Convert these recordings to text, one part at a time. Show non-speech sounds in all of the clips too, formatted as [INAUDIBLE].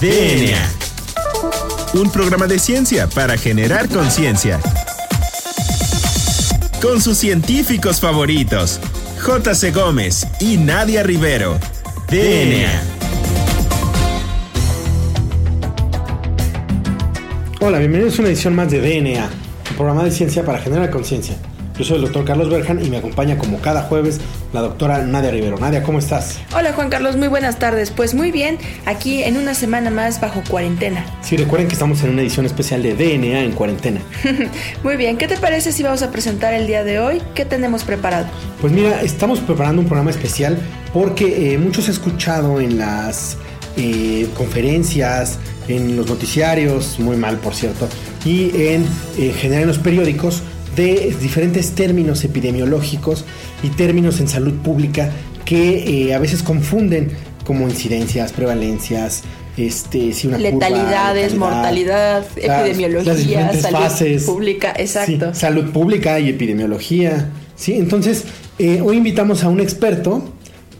DNA. Un programa de ciencia para generar conciencia. Con sus científicos favoritos, J.C. Gómez y Nadia Rivero. DNA. Hola, bienvenidos a una edición más de DNA, un programa de ciencia para generar conciencia. Yo soy el doctor Carlos Berjan y me acompaña como cada jueves la doctora Nadia Rivero. Nadia, ¿cómo estás? Hola Juan Carlos, muy buenas tardes. Pues muy bien, aquí en una semana más bajo cuarentena. Sí, recuerden que estamos en una edición especial de DNA en cuarentena. [LAUGHS] muy bien, ¿qué te parece si vamos a presentar el día de hoy? ¿Qué tenemos preparado? Pues mira, estamos preparando un programa especial porque eh, muchos he escuchado en las eh, conferencias, en los noticiarios, muy mal por cierto, y en, en general en los periódicos de diferentes términos epidemiológicos y términos en salud pública que eh, a veces confunden como incidencias, prevalencias, este, si una letalidades, mortalidad, epidemiología, salud pública, exacto. salud pública y epidemiología. ¿sí? Entonces, eh, hoy invitamos a un experto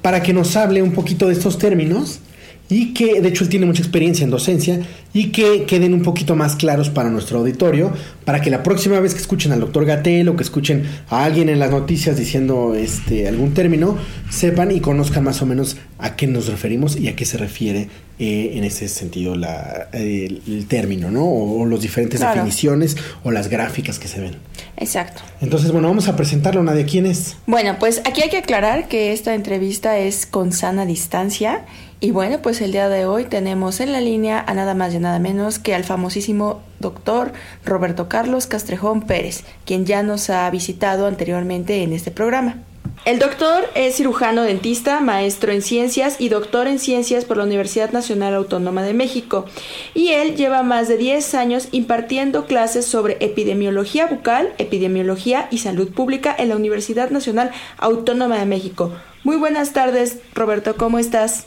para que nos hable un poquito de estos términos y que de hecho él tiene mucha experiencia en docencia y que queden un poquito más claros para nuestro auditorio, para que la próxima vez que escuchen al doctor Gatel o que escuchen a alguien en las noticias diciendo este algún término, sepan y conozcan más o menos a qué nos referimos y a qué se refiere eh, en ese sentido la, el, término, ¿no? O, las diferentes definiciones o las gráficas que se ven. Exacto. Entonces, bueno, vamos a presentarlo. ¿Nadie quién es? Bueno, pues aquí hay que aclarar que esta entrevista es con sana distancia y bueno, pues el día de hoy tenemos en la línea a nada más y nada menos que al famosísimo doctor Roberto Carlos Castrejón Pérez, quien ya nos ha visitado anteriormente en este programa. El doctor es cirujano dentista, maestro en ciencias y doctor en ciencias por la Universidad Nacional Autónoma de México. Y él lleva más de 10 años impartiendo clases sobre epidemiología bucal, epidemiología y salud pública en la Universidad Nacional Autónoma de México. Muy buenas tardes, Roberto, ¿cómo estás?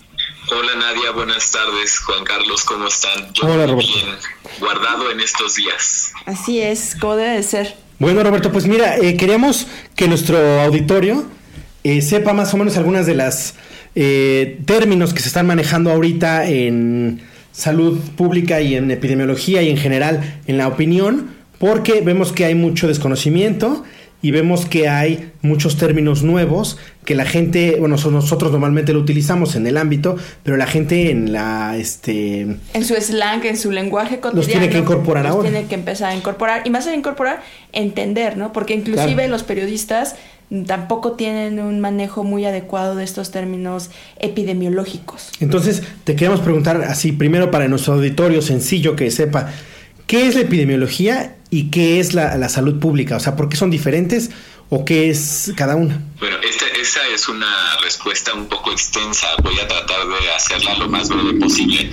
Hola Nadia, buenas tardes. Juan Carlos, ¿cómo están? Yo Hola Roberto. Bien, guardado en estos días. Así es, como debe de ser. Bueno Roberto, pues mira, eh, queríamos que nuestro auditorio eh, sepa más o menos algunas de las eh, términos que se están manejando ahorita en salud pública y en epidemiología y en general en la opinión, porque vemos que hay mucho desconocimiento y vemos que hay muchos términos nuevos que la gente, bueno, nosotros normalmente lo utilizamos en el ámbito, pero la gente en la, este... En su slang, en su lenguaje cotidiano. Los tiene que incorporar los ahora. Tiene que empezar a incorporar, y más a incorporar, entender, ¿no? Porque inclusive los periodistas tampoco tienen un manejo muy adecuado de estos términos epidemiológicos. Entonces, te queremos preguntar así, primero para nuestro auditorio sencillo que sepa, ¿qué es la epidemiología y qué es la, salud pública? O sea, ¿por qué son diferentes o qué es cada una? Bueno, esta, esa es una respuesta un poco extensa. Voy a tratar de hacerla lo más breve posible.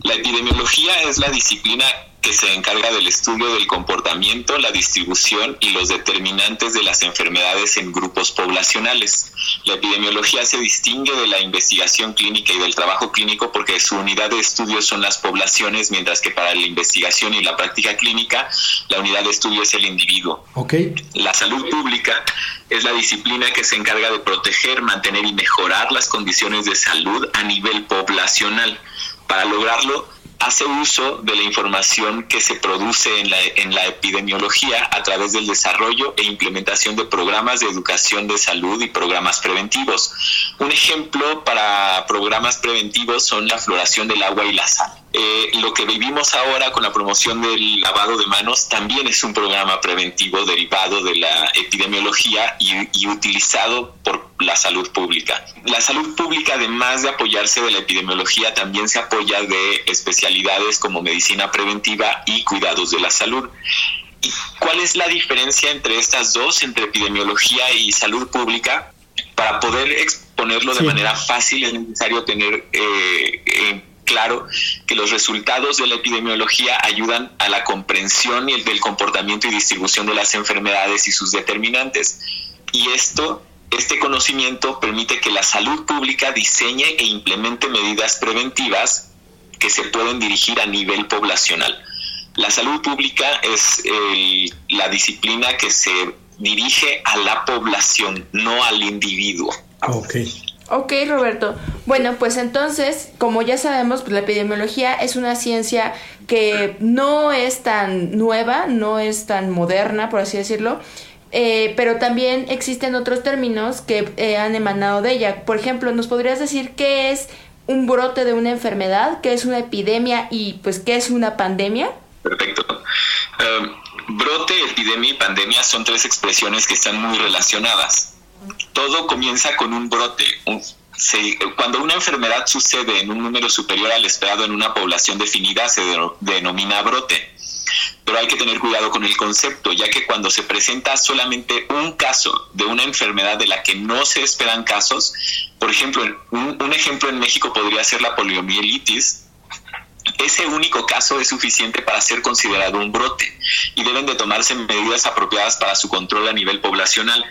La epidemiología es la disciplina que se encarga del estudio del comportamiento, la distribución y los determinantes de las enfermedades en grupos poblacionales. La epidemiología se distingue de la investigación clínica y del trabajo clínico porque su unidad de estudio son las poblaciones, mientras que para la investigación y la práctica clínica, la unidad de estudio es el individuo. Okay. La salud pública es la disciplina que se encarga de proteger, mantener y mejorar las condiciones de salud a nivel poblacional. Para lograrlo, hace uso de la información que se produce en la, epidemiología a través del desarrollo e implementación de programas de educación de salud y programas preventivos. Un ejemplo para programas preventivos son la floración del agua y la sal. Eh, lo que vivimos ahora con la promoción del lavado de manos también es un programa preventivo derivado de la epidemiología y, utilizado por la salud pública. La salud pública, además de apoyarse de la epidemiología, también se apoya de especialidades como medicina preventiva y cuidados de la salud. ¿Cuál es la diferencia entre estas dos, entre epidemiología y salud pública? Para poder exponerlo de manera fácil es necesario tener eh, eh, claro que los resultados de la epidemiología ayudan a la comprensión y el del comportamiento y distribución de las enfermedades y sus determinantes. Y esto, este conocimiento permite que la salud pública diseñe e implemente medidas preventivas que se pueden dirigir a nivel poblacional. La salud pública es la disciplina que se dirige a la población, no al individuo. Okay. Ok, Roberto. Bueno, pues entonces, como ya sabemos, pues la epidemiología es una ciencia que no es tan nueva, no es tan moderna, por así decirlo, eh, pero también existen otros términos que eh, han emanado de ella. Por ejemplo, ¿nos podrías decir qué es un brote de una enfermedad, qué es una epidemia y pues qué es una pandemia? Perfecto. Um, brote, epidemia y pandemia son tres expresiones que están muy relacionadas. Todo comienza con un brote. cuando una enfermedad sucede en un número superior al esperado en una población definida, se denomina brote. Pero hay que tener cuidado con el concepto, ya que cuando se presenta solamente un caso de una enfermedad de la que no se esperan casos, por ejemplo, un, un ejemplo en México podría ser la poliomielitis, ese único caso es suficiente para ser considerado un brote y deben de tomarse medidas apropiadas para su control a nivel poblacional.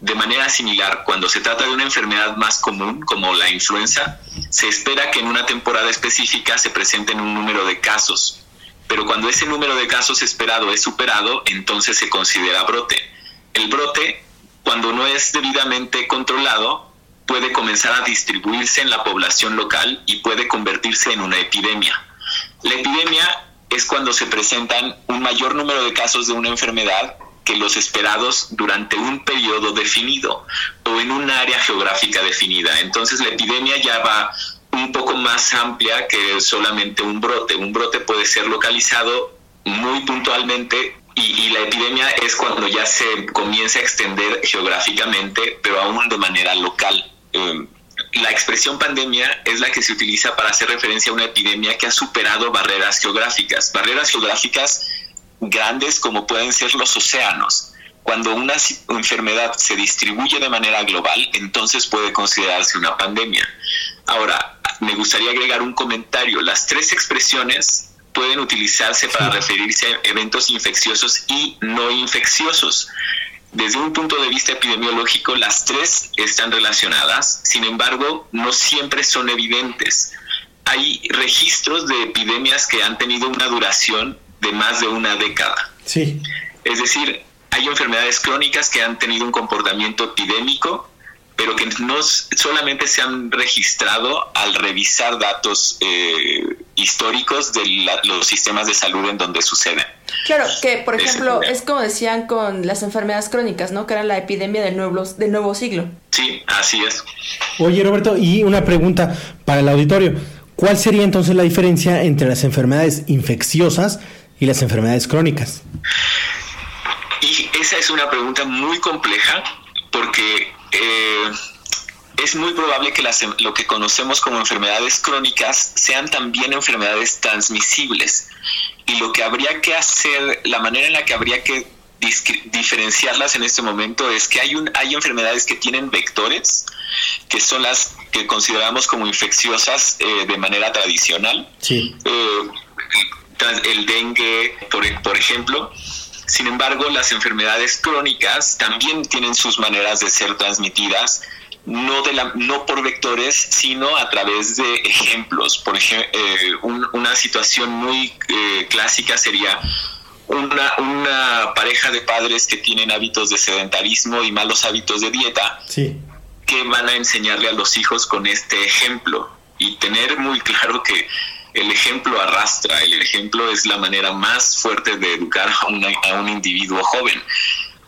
De manera similar, cuando se trata de una enfermedad más común como la influenza, se espera que en una temporada específica se presenten un número de casos, pero cuando ese número de casos esperado es superado, entonces se considera brote. El brote, cuando no es debidamente controlado, puede comenzar a distribuirse en la población local y puede convertirse en una epidemia. La epidemia es cuando se presentan un mayor número de casos de una enfermedad que los esperados durante un periodo definido o en un área geográfica definida. Entonces la epidemia ya va un poco más amplia que solamente un brote. Un brote puede ser localizado muy puntualmente y, la epidemia es cuando ya se comienza a extender geográficamente, pero aún de manera local. Eh, la expresión pandemia es la que se utiliza para hacer referencia a una epidemia que ha superado barreras geográficas, barreras geográficas grandes como pueden ser los océanos. Cuando una enfermedad se distribuye de manera global, entonces puede considerarse una pandemia. Ahora, me gustaría agregar un comentario. Las tres expresiones pueden utilizarse para referirse a eventos infecciosos y no infecciosos. Desde un punto de vista epidemiológico, las tres están relacionadas, sin embargo, no siempre son evidentes. Hay registros de epidemias que han tenido una duración de más de una década. Sí. Es decir, hay enfermedades crónicas que han tenido un comportamiento epidémico pero que no solamente se han registrado al revisar datos eh, históricos de los sistemas de salud en donde suceden. Claro, que por ejemplo es como decían con las enfermedades crónicas, ¿no? Que era la epidemia del nuevo, del nuevo siglo. Sí, así es. Oye Roberto, y una pregunta para el auditorio. ¿Cuál sería entonces la diferencia entre las enfermedades infecciosas y las enfermedades crónicas? Y esa es una pregunta muy compleja porque eh, es muy probable que las, lo que conocemos como enfermedades crónicas sean también enfermedades transmisibles. Y lo que habría que hacer, la manera en la que habría que diferenciarlas en este momento es que hay, un, hay enfermedades que tienen vectores, que son las que consideramos como infecciosas eh, de manera tradicional. Sí. Eh, el dengue, por, por ejemplo, sin embargo, las enfermedades crónicas también tienen sus maneras de ser transmitidas, no, de la, no por vectores, sino a través de ejemplos. Por ejemplo, eh, una situación muy eh, clásica sería una, una, pareja de padres que tienen hábitos de sedentarismo y malos hábitos de dieta, sí. que van a enseñarle a los hijos con este ejemplo y tener muy claro que el ejemplo arrastra, el ejemplo es la manera más fuerte de educar a, a un individuo joven.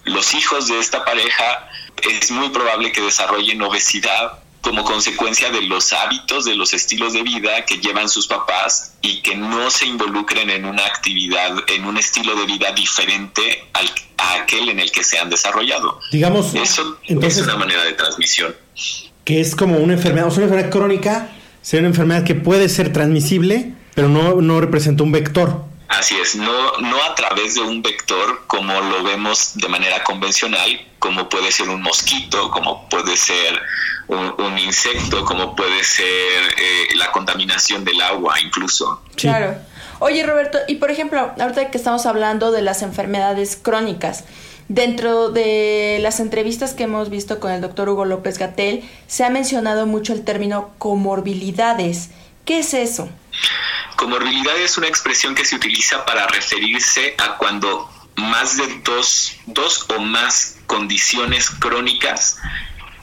Los hijos de esta pareja es muy probable que desarrollen obesidad como consecuencia de los hábitos, de los estilos de vida que llevan sus papás y que no se involucren en una actividad, en un estilo de vida diferente al, a aquel en el que se han desarrollado. Digamos, eso es una manera de transmisión. Que es como una enfermedad, o una enfermedad crónica sería una enfermedad que puede ser transmisible, pero no, no representa un vector. Así es, no, no a través de un vector como lo vemos de manera convencional, como puede ser un mosquito, como puede ser un, insecto, como puede ser eh, la contaminación del agua incluso. Claro. Oye Roberto, y por ejemplo, ahorita que estamos hablando de las enfermedades crónicas, Dentro de las entrevistas que hemos visto con el doctor Hugo López Gatel, se ha mencionado mucho el término comorbilidades. ¿Qué es eso? Comorbilidad es una expresión que se utiliza para referirse a cuando más de dos, dos o más condiciones crónicas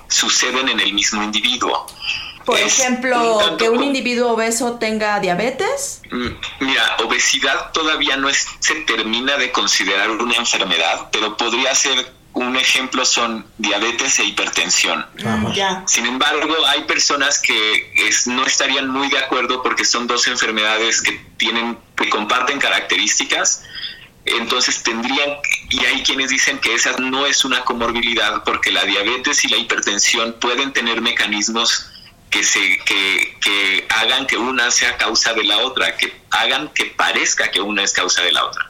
suceden en el mismo individuo. Por ejemplo, que un individuo obeso tenga diabetes. Mm, mira, obesidad todavía no se termina de considerar una enfermedad, pero podría ser un ejemplo son diabetes e hipertensión. Sin embargo, hay personas que no estarían muy de acuerdo porque son dos enfermedades que tienen que comparten características. Entonces tendrían, y hay quienes dicen que esa no es una comorbilidad porque la diabetes y la hipertensión pueden tener mecanismos que, se, que, que hagan que una sea causa de la otra, que hagan que parezca que una es causa de la otra.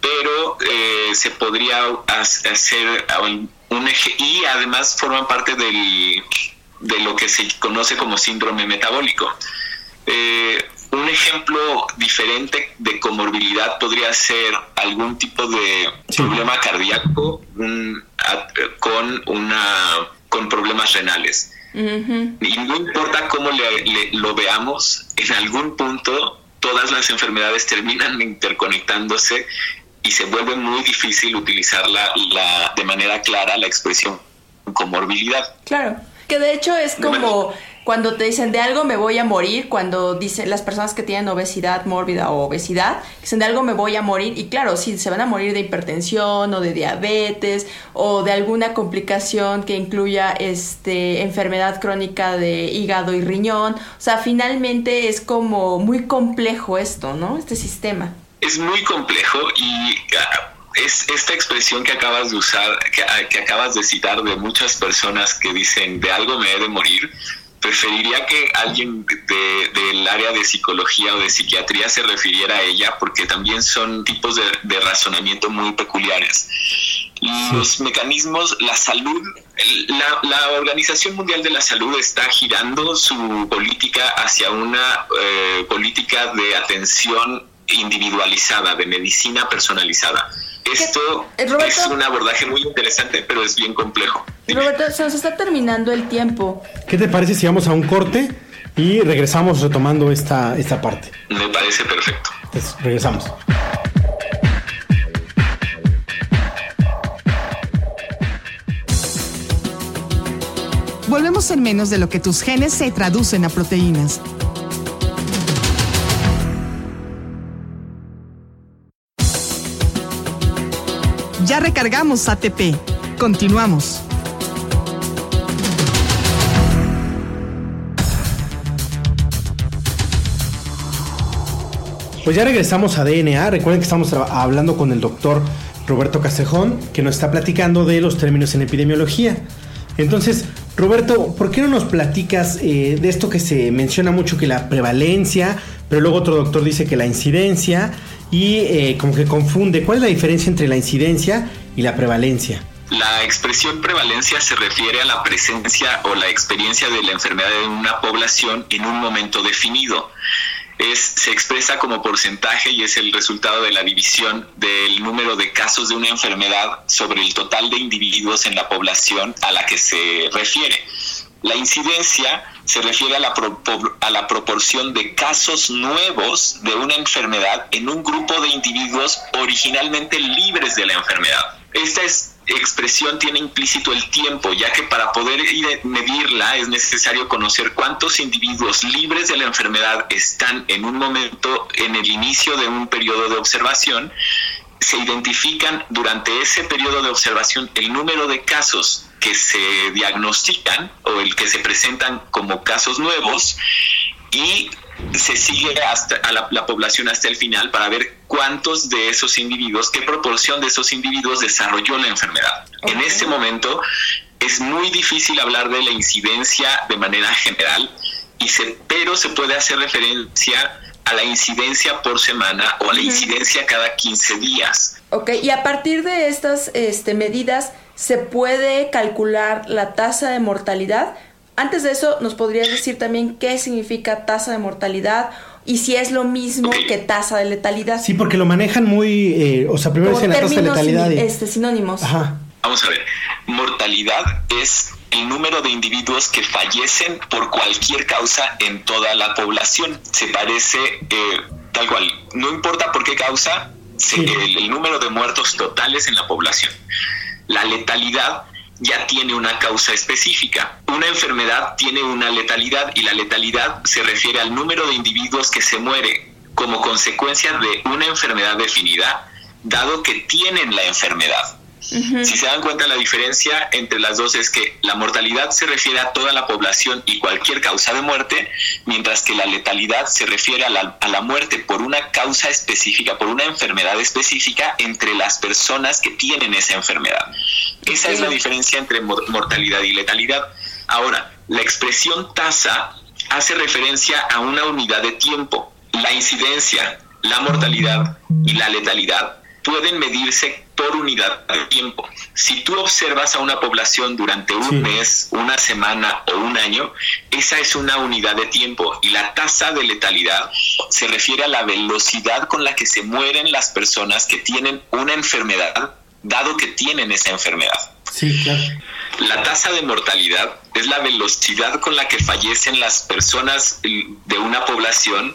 Pero eh, se podría hacer un eje, y además forman parte del, de lo que se conoce como síndrome metabólico. Eh, un ejemplo diferente de comorbilidad podría ser algún tipo de problema cardíaco con, una, con problemas renales. Y no importa cómo lo veamos, en algún punto todas las enfermedades terminan interconectándose y se vuelve muy difícil utilizar la, de manera clara la expresión comorbilidad. Claro, que de hecho es como cuando te dicen de algo me voy a morir, cuando dicen las personas que tienen obesidad mórbida o obesidad, dicen de algo me voy a morir y claro, sí, se van a morir de hipertensión o de diabetes o de alguna complicación que incluya este enfermedad crónica de hígado y riñón, o sea, finalmente es como muy complejo esto, ¿no? Este sistema. Es muy complejo y ah, es esta expresión que acabas de usar, que, que, acabas de citar de muchas personas que dicen de algo me he de morir, preferiría que alguien del área de psicología o de psiquiatría se refiriera a ella porque también son tipos de, razonamiento muy peculiares. Los mecanismos, la salud, la, Organización Mundial de la Salud está girando su política hacia una eh, política de atención individualizada, de medicina personalizada. Esto es un abordaje muy interesante, pero es bien complejo. Roberto, se nos está terminando el tiempo. ¿Qué te parece si vamos a un corte y regresamos retomando esta, esta parte? Me parece perfecto. Entonces, regresamos. Volvemos en menos de lo que tus genes se traducen a proteínas. Ya recargamos ATP. Continuamos. Pues ya regresamos a DNA. Recuerden que estamos hablando con el doctor Roberto Castejón, que nos está platicando de los términos en epidemiología. Entonces, Roberto, ¿por qué no nos platicas eh, de esto que se menciona mucho que la prevalencia, pero luego otro doctor dice que la incidencia y eh, como que confunde? ¿Cuál es la diferencia entre la incidencia y la prevalencia? La expresión prevalencia se refiere a la presencia o la experiencia de la enfermedad en una población en un momento definido se expresa como porcentaje y es el resultado de la división del número de casos de una enfermedad sobre el total de individuos en la población a la que se refiere. La incidencia se refiere a la, a la proporción de casos nuevos de una enfermedad en un grupo de individuos originalmente libres de la enfermedad. Esta es expresión tiene implícito el tiempo, ya que para poder medirla es necesario conocer cuántos individuos libres de la enfermedad están en un momento, en el inicio de un periodo de observación, se identifican durante ese periodo de observación el número de casos que se diagnostican o el que se presentan como casos nuevos y se sigue hasta a la, población hasta el final para ver cuántos de esos individuos, qué proporción de esos individuos desarrolló la enfermedad. En este momento es muy difícil hablar de la incidencia de manera general, y se, pero se puede hacer referencia a la incidencia por semana o a la incidencia cada 15 días. Ok, y a partir de estas este, medidas, ¿se puede calcular la tasa de mortalidad? Antes de eso, ¿nos podrías decir también qué significa tasa de mortalidad y si es lo mismo que tasa de letalidad? Sí, porque lo manejan muy, eh, o sea, primero dicen la tasa de letalidad. este, sinónimos. Ajá. Vamos a ver, mortalidad es el número de individuos que fallecen por cualquier causa en toda la población. Se parece eh, tal cual, no importa por qué causa, el número de muertos totales en la población. La letalidad ya tiene una causa específica. Una enfermedad tiene una letalidad y la letalidad se refiere al número de individuos que se muere como consecuencia de una enfermedad definida, dado que tienen la enfermedad. Si se dan cuenta, la diferencia entre las dos es que la mortalidad se refiere a toda la población y cualquier causa de muerte, mientras que la letalidad se refiere a la, a la muerte por una causa específica, por una enfermedad específica entre las personas que tienen esa enfermedad. Esa es la diferencia entre mortalidad y letalidad. Ahora, la expresión tasa hace referencia a una unidad de tiempo. La incidencia, la mortalidad y la letalidad pueden medirse por unidad de tiempo. Si tú observas a una población durante un mes, una semana o un año, esa es una unidad de tiempo y la tasa de letalidad se refiere a la velocidad con la que se mueren las personas que tienen una enfermedad, dado que tienen esa enfermedad. Sí, claro. La tasa de mortalidad es la velocidad con la que fallecen las personas de una población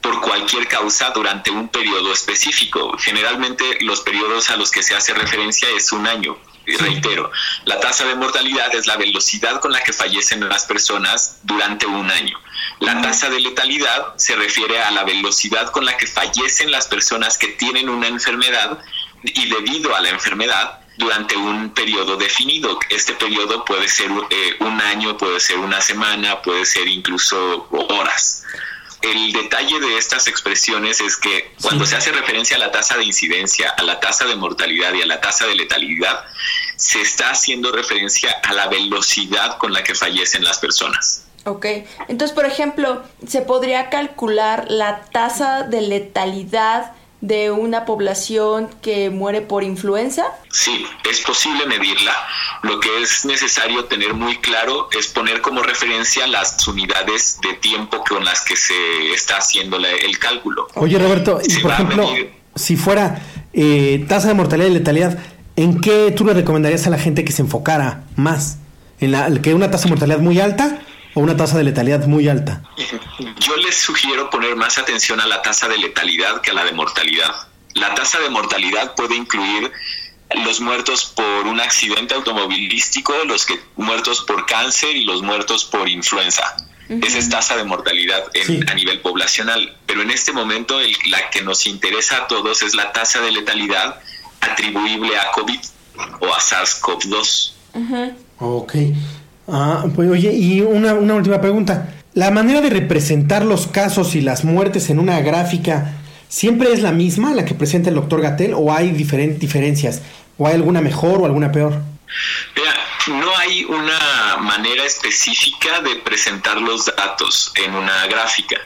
por cualquier causa durante un periodo específico. Generalmente los periodos a los que se hace referencia es un año. Y reitero, la tasa de mortalidad es la velocidad con la que fallecen las personas durante un año. La tasa de letalidad se refiere a la velocidad con la que fallecen las personas que tienen una enfermedad y debido a la enfermedad durante un periodo definido. Este periodo puede ser eh, un año, puede ser una semana, puede ser incluso horas. El detalle de estas expresiones es que cuando se hace referencia a la tasa de incidencia, a la tasa de mortalidad y a la tasa de letalidad, se está haciendo referencia a la velocidad con la que fallecen las personas. Ok, entonces por ejemplo, ¿se podría calcular la tasa de letalidad de una población que muere por influenza? Sí, es posible medirla. Lo que es necesario tener muy claro es poner como referencia las unidades de tiempo con las que se está haciendo el cálculo. Oye, Roberto, y por ejemplo, si fuera eh, tasa de mortalidad y letalidad, ¿en qué tú le recomendarías a la gente que se enfocara más? ¿En la, que una tasa de mortalidad muy alta o una tasa de letalidad muy alta? Yo les sugiero poner más atención a la tasa de letalidad que a la de mortalidad. La tasa de mortalidad puede incluir los muertos por un accidente automovilístico, los que muertos por cáncer y los muertos por influenza. Esa es tasa de mortalidad a nivel poblacional. Pero en este momento la que nos interesa a todos es la tasa de letalidad atribuible a COVID o a SARS-CoV-2. Ok. Ah, pues oye, y una, una última pregunta. ¿La manera de representar los casos y las muertes en una gráfica siempre es la misma, la que presenta el doctor Gatel, o hay diferencias? ¿O hay alguna mejor o alguna peor? Mira, no hay una manera específica de presentar los datos en una gráfica.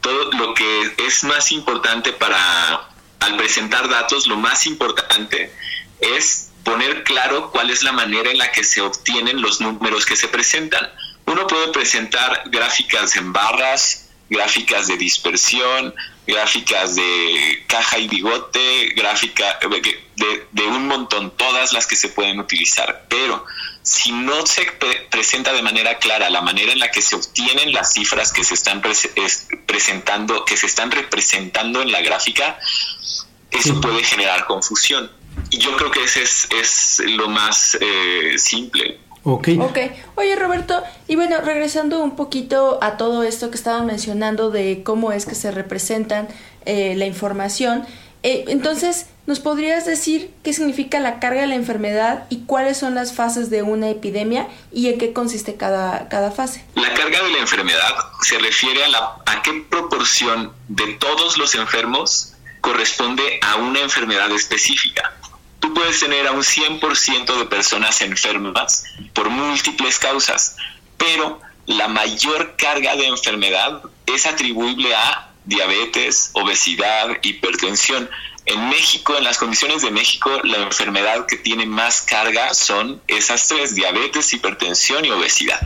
Todo lo que es más importante para, al presentar datos, lo más importante es poner claro cuál es la manera en la que se obtienen los números que se presentan. Uno puede presentar gráficas en barras, gráficas de dispersión, gráficas de caja y bigote, gráfica de, de, un montón, todas las que se pueden utilizar. Pero si no se presenta de manera clara la manera en la que se obtienen las cifras que se están presentando, que se están representando en la gráfica, eso puede generar confusión. Y yo creo que ese es, lo más eh, simple. Ok. Ok. Oye, Roberto, y bueno, regresando un poquito a todo esto que estaban mencionando de cómo es que se representan eh, la información, eh, entonces, ¿nos podrías decir qué significa la carga de la enfermedad y cuáles son las fases de una epidemia y en qué consiste cada, cada fase? La carga de la enfermedad se refiere a, la, a qué proporción de todos los enfermos corresponde a una enfermedad específica tú puedes tener a un 100% de personas enfermas por múltiples causas, pero la mayor carga de enfermedad es atribuible a diabetes, obesidad, hipertensión. En México, en las condiciones de México, la enfermedad que tiene más carga son esas tres, diabetes, hipertensión y obesidad.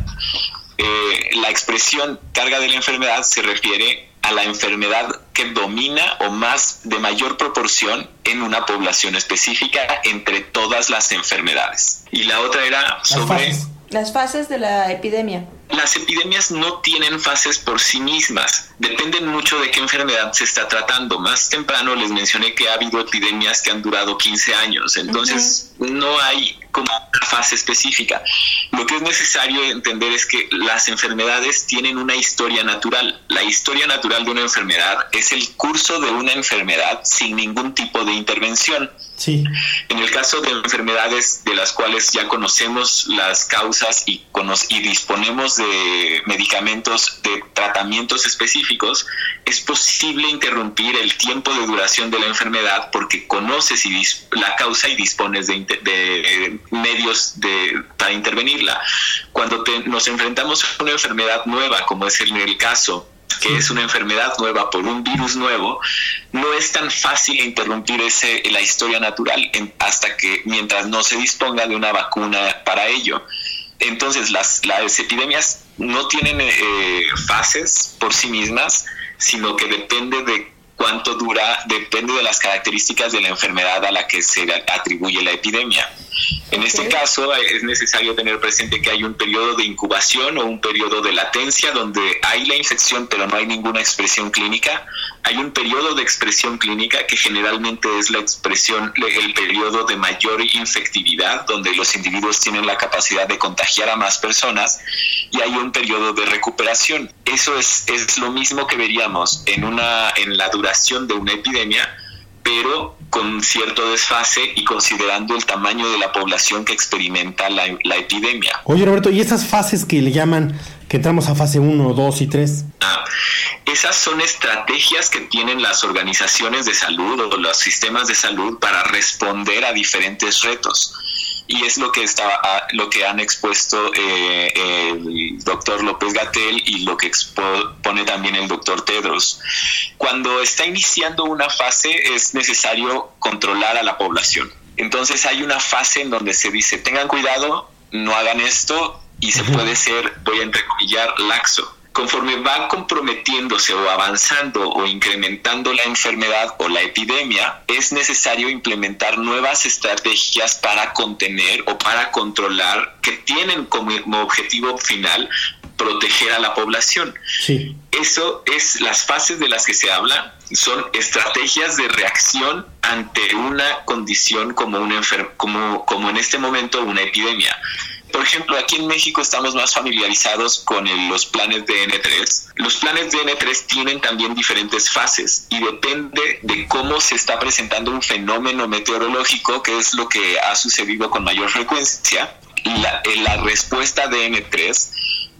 Eh, la expresión carga de la enfermedad se refiere a la enfermedad que domina o más de mayor proporción en una población específica entre todas las enfermedades. Y la otra era sobre... Las fases de la epidemia. Las epidemias no tienen fases por sí mismas, dependen mucho de qué enfermedad se está tratando. Más temprano les mencioné que ha habido epidemias que han durado 15 años, entonces no hay como una fase específica. Lo que es necesario entender es que las enfermedades tienen una historia natural. La historia natural de una enfermedad es el curso de una enfermedad sin ningún tipo de intervención. Sí. En el caso de enfermedades de las cuales ya conocemos las causas y, y disponemos de medicamentos, de tratamientos específicos, es posible interrumpir el tiempo de duración de la enfermedad porque conoces la causa y dispones de, medios para intervenirla. Cuando nos enfrentamos a una enfermedad nueva, como es el caso que es una enfermedad nueva por un virus nuevo, no es tan fácil interrumpir ese, la historia natural hasta que mientras no se disponga de una vacuna para ello. Entonces las, las epidemias no tienen eh, fases por sí mismas, sino que depende de cuánto dura, depende de las características de la enfermedad a la que se atribuye la epidemia. En este caso es necesario tener presente que hay un periodo de incubación o un periodo de latencia donde hay la infección pero no hay ninguna expresión clínica. Hay un periodo de expresión clínica que generalmente es la expresión, el periodo de mayor infectividad donde los individuos tienen la capacidad de contagiar a más personas y hay un periodo de recuperación. Eso es, es lo mismo que veríamos en, una, en la duración de una epidemia pero con cierto desfase y considerando el tamaño de la población que experimenta la, epidemia. Oye Roberto, ¿y esas fases que le llaman que entramos a fase 1, 2 y 3? Ah, esas son estrategias que tienen las organizaciones de salud o los sistemas de salud para responder a diferentes retos y es lo que está lo que han expuesto eh, el doctor López Gatel y lo que expone también el doctor Tedros. Cuando está iniciando una fase es necesario controlar a la población. Entonces hay una fase en donde se dice tengan cuidado, no hagan esto y se puede ser, voy a entrecomillar, laxo conforme va comprometiéndose o avanzando o incrementando la enfermedad o la epidemia, es necesario implementar nuevas estrategias para contener o para controlar que tienen como, objetivo final proteger a la población. Sí. Eso es las fases de las que se habla, son estrategias de reacción ante una condición como, una como, como en este momento una epidemia. Por ejemplo, aquí en México estamos más familiarizados con los planes de N3. Los planes de N3 tienen también diferentes fases y depende de cómo se está presentando un fenómeno meteorológico, que es lo que ha sucedido con mayor frecuencia. La, eh, la respuesta de N3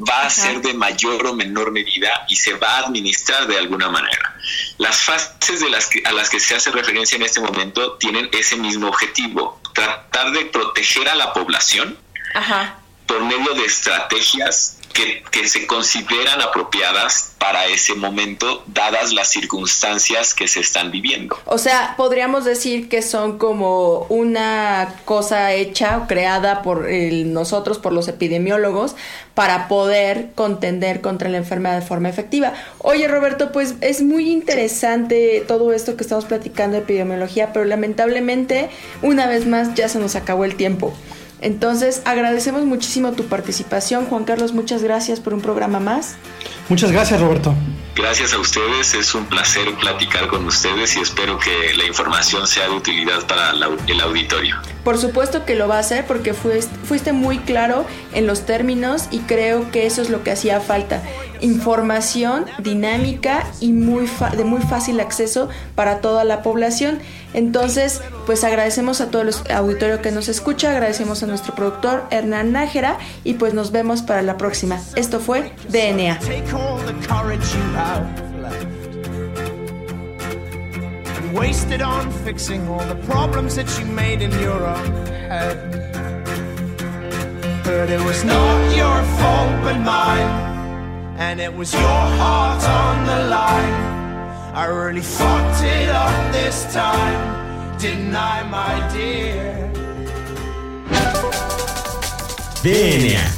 va a ser de mayor o menor medida y se va a administrar de alguna manera. Las fases de las a las que se hace referencia en este momento tienen ese mismo objetivo, tratar de proteger a la población por medio de estrategias que, se consideran apropiadas para ese momento, dadas las circunstancias que se están viviendo. O sea, podríamos decir que son como una cosa hecha o creada por nosotros, por los epidemiólogos, para poder contender contra la enfermedad de forma efectiva. Oye, Roberto, pues es muy interesante todo esto que estamos platicando de epidemiología, pero lamentablemente, una vez más, ya se nos acabó el tiempo. Entonces, agradecemos muchísimo tu participación. Juan Carlos, muchas gracias por un programa más. Muchas gracias, Roberto. Gracias a ustedes, es un placer platicar con ustedes y espero que la información sea de utilidad para el auditorio. Por supuesto que lo va a hacer porque fuiste muy claro en los términos y creo que eso es lo que hacía falta. Información dinámica y muy de muy fácil acceso para toda la población. Entonces, pues agradecemos a todo el auditorio que nos escucha, agradecemos a nuestro productor Hernán Nájera y pues nos vemos para la próxima. Esto fue DNA. Wasted on fixing all the problems that you made in your own head. But it was not your fault but mine, and it was your heart on the line. I really fucked it up this time, didn't I, my dear? DNA.